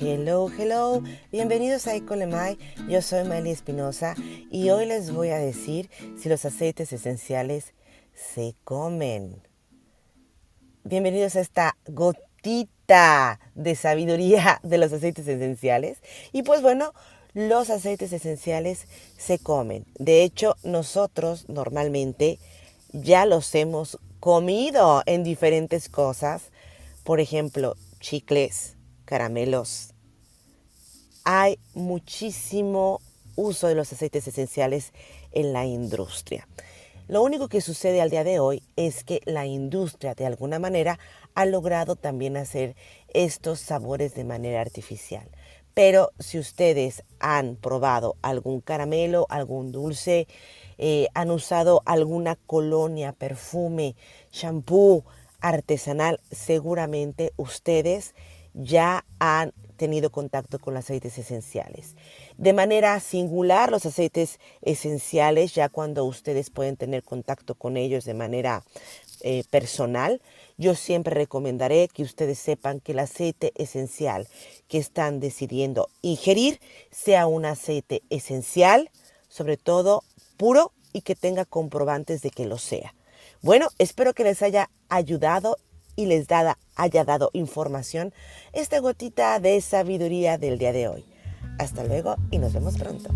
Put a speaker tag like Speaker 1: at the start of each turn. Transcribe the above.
Speaker 1: Hello, hello, bienvenidos a Ecolemai. Yo soy Miley Espinosa y hoy les voy a decir si los aceites esenciales se comen. Bienvenidos a esta gotita de sabiduría de los aceites esenciales. Y pues bueno, los aceites esenciales se comen. De hecho, nosotros normalmente ya los hemos comido en diferentes cosas. Por ejemplo, chicles, caramelos. Hay muchísimo uso de los aceites esenciales en la industria. Lo único que sucede al día de hoy es que la industria de alguna manera ha logrado también hacer estos sabores de manera artificial. Pero si ustedes han probado algún caramelo, algún dulce, eh, han usado alguna colonia, perfume, shampoo artesanal, seguramente ustedes ya han tenido contacto con los aceites esenciales. De manera singular, los aceites esenciales, ya cuando ustedes pueden tener contacto con ellos de manera eh, personal, yo siempre recomendaré que ustedes sepan que el aceite esencial que están decidiendo ingerir sea un aceite esencial, sobre todo puro y que tenga comprobantes de que lo sea. Bueno, espero que les haya ayudado y les haya dado información esta gotita de sabiduría del día de hoy. Hasta luego y nos vemos pronto.